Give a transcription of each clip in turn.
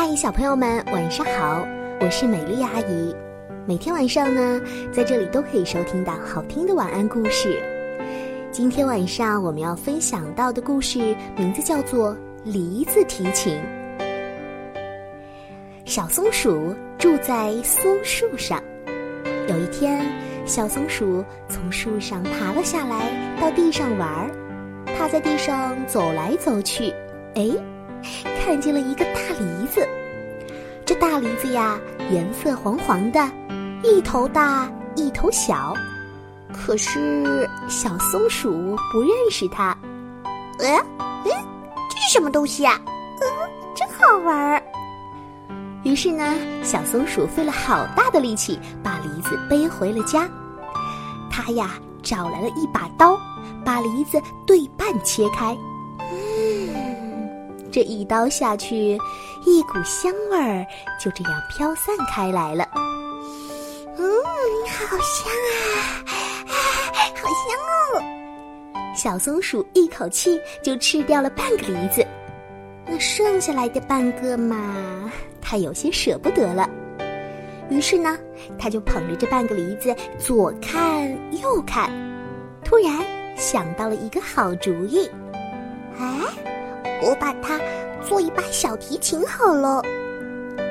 嗨，小朋友们，晚上好！我是美丽阿姨。每天晚上呢，在这里都可以收听到好听的晚安故事。今天晚上我们要分享到的故事名字叫做《梨子提琴》。小松鼠住在松树上。有一天，小松鼠从树上爬了下来，到地上玩儿。它在地上走来走去，哎。看见了一个大梨子，这大梨子呀，颜色黄黄的，一头大一头小。可是小松鼠不认识它。呃，嗯，这是什么东西呀？嗯，真好玩儿。于是呢，小松鼠费了好大的力气把梨子背回了家。它呀，找来了一把刀，把梨子对半切开。这一刀下去，一股香味儿就这样飘散开来了。嗯，好香啊，好香哦！小松鼠一口气就吃掉了半个梨子，那剩下来的半个嘛，它有些舍不得了。于是呢，它就捧着这半个梨子左看右看，突然想到了一个好主意。哎。我把它做一把小提琴好了。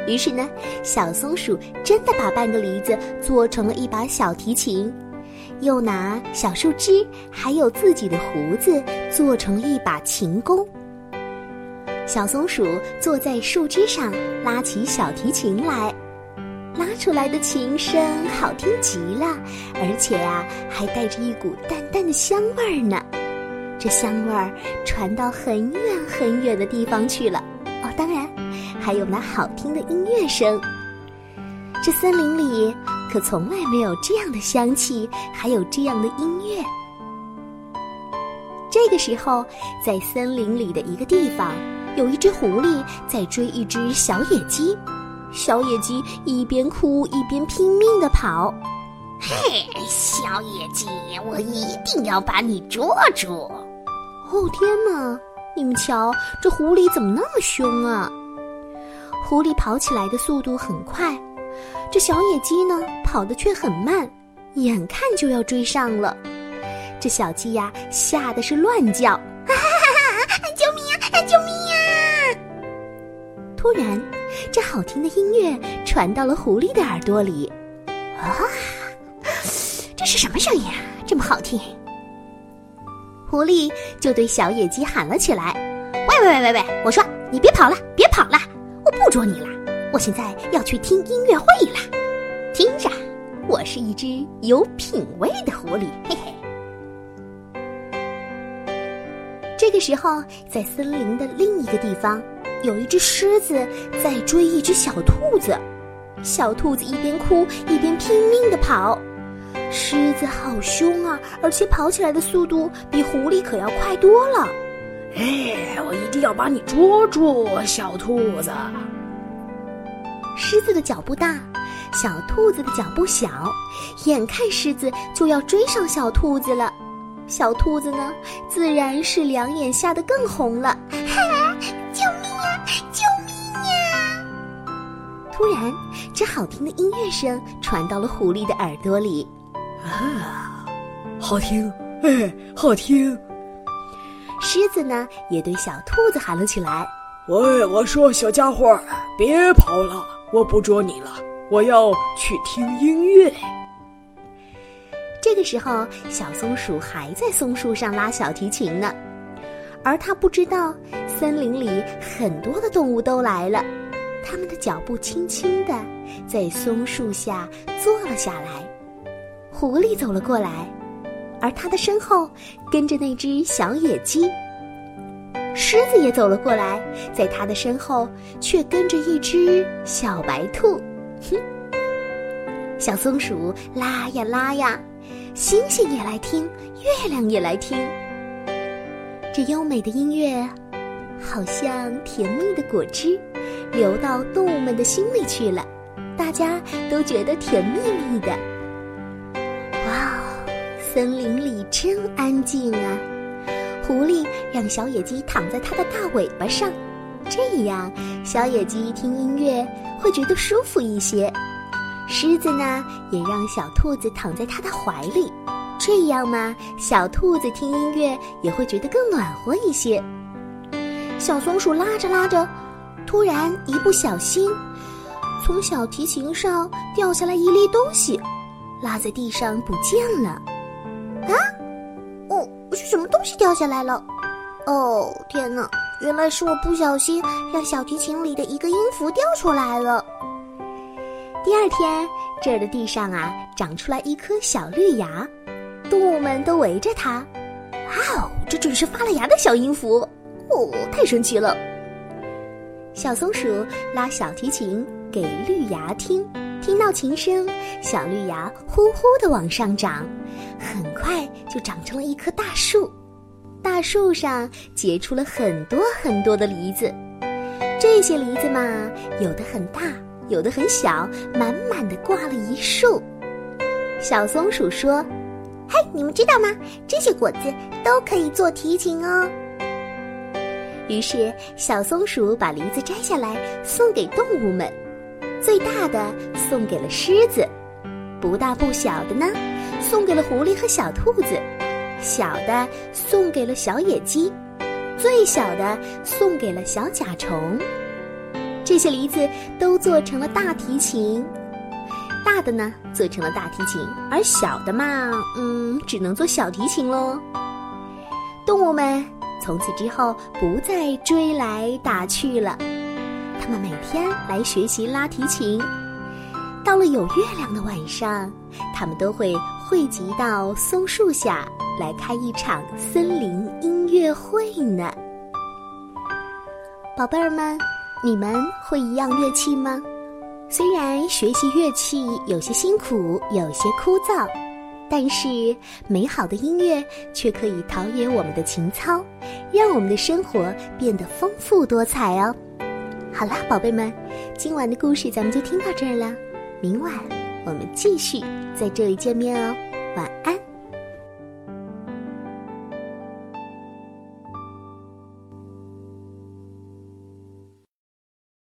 于是呢，小松鼠真的把半个梨子做成了一把小提琴，又拿小树枝还有自己的胡子做成了一把琴弓。小松鼠坐在树枝上，拉起小提琴来，拉出来的琴声好听极了，而且呀，还带着一股淡淡的香味儿呢。这香味儿传到很远很远的地方去了哦，当然，还有那好听的音乐声。这森林里可从来没有这样的香气，还有这样的音乐。这个时候，在森林里的一个地方，有一只狐狸在追一只小野鸡，小野鸡一边哭一边拼命的跑。嘿，小野鸡，我一定要把你捉住！哦天哪！你们瞧，这狐狸怎么那么凶啊？狐狸跑起来的速度很快，这小野鸡呢，跑得却很慢，眼看就要追上了。这小鸡呀，吓得是乱叫：“啊 救命啊！救命啊！”突然，这好听的音乐传到了狐狸的耳朵里。啊，这是什么声音啊？这么好听！狐狸就对小野鸡喊了起来：“喂喂喂喂喂！我说你别跑了，别跑了！我不捉你了，我现在要去听音乐会了。听着，我是一只有品味的狐狸，嘿嘿。”这个时候，在森林的另一个地方，有一只狮子在追一只小兔子，小兔子一边哭一边拼命的跑。狮子好凶啊，而且跑起来的速度比狐狸可要快多了。哎，我一定要把你捉住，小兔子。狮子的脚步大，小兔子的脚步小，眼看狮子就要追上小兔子了，小兔子呢，自然是两眼吓得更红了。救命啊！救命啊！突然，这好听的音乐声传到了狐狸的耳朵里。啊，好听，哎，好听！狮子呢，也对小兔子喊了起来：“喂，我说小家伙，别跑了，我不捉你了，我要去听音乐。”这个时候，小松鼠还在松树上拉小提琴呢，而它不知道，森林里很多的动物都来了，它们的脚步轻轻的，在松树下坐了下来。狐狸走了过来，而它的身后跟着那只小野鸡。狮子也走了过来，在它的身后却跟着一只小白兔。哼，小松鼠拉呀拉呀，星星也来听，月亮也来听。这优美的音乐，好像甜蜜的果汁，流到动物们的心里去了。大家都觉得甜蜜蜜的。森林里真安静啊！狐狸让小野鸡躺在它的大尾巴上，这样小野鸡听音乐会觉得舒服一些。狮子呢，也让小兔子躺在它的怀里，这样嘛，小兔子听音乐也会觉得更暖和一些。小松鼠拉着拉着，突然一不小心，从小提琴上掉下来一粒东西，落在地上不见了。是掉下来了？哦，天哪！原来是我不小心让小提琴里的一个音符掉出来了。第二天，这儿的地上啊，长出来一颗小绿芽，动物们都围着它。哇哦，这准是发了芽的小音符！哦，太神奇了！小松鼠拉小提琴给绿芽听，听到琴声，小绿芽呼呼的往上长，很快就长成了一棵大树。大树上结出了很多很多的梨子，这些梨子嘛，有的很大。有的很小，满满的挂了一树。小松鼠说：“嘿，你们知道吗？这些果子都可以做提琴哦。”于是小松鼠把梨子摘下来送给动物们，最大的送给了狮子，不大不小的呢，送给了狐狸和小兔子，小的送给了小野鸡，最小的送给了小甲虫。这些梨子都做成了大提琴，大的呢做成了大提琴，而小的嘛，嗯，只能做小提琴喽。动物们从此之后不再追来打去了，他们每天来学习拉提琴。到了有月亮的晚上，他们都会汇集到松树下来开一场森林音乐会呢。宝贝儿们。你们会一样乐器吗？虽然学习乐器有些辛苦，有些枯燥，但是美好的音乐却可以陶冶我们的情操，让我们的生活变得丰富多彩哦。好啦，宝贝们，今晚的故事咱们就听到这儿了。明晚我们继续在这里见面哦。晚安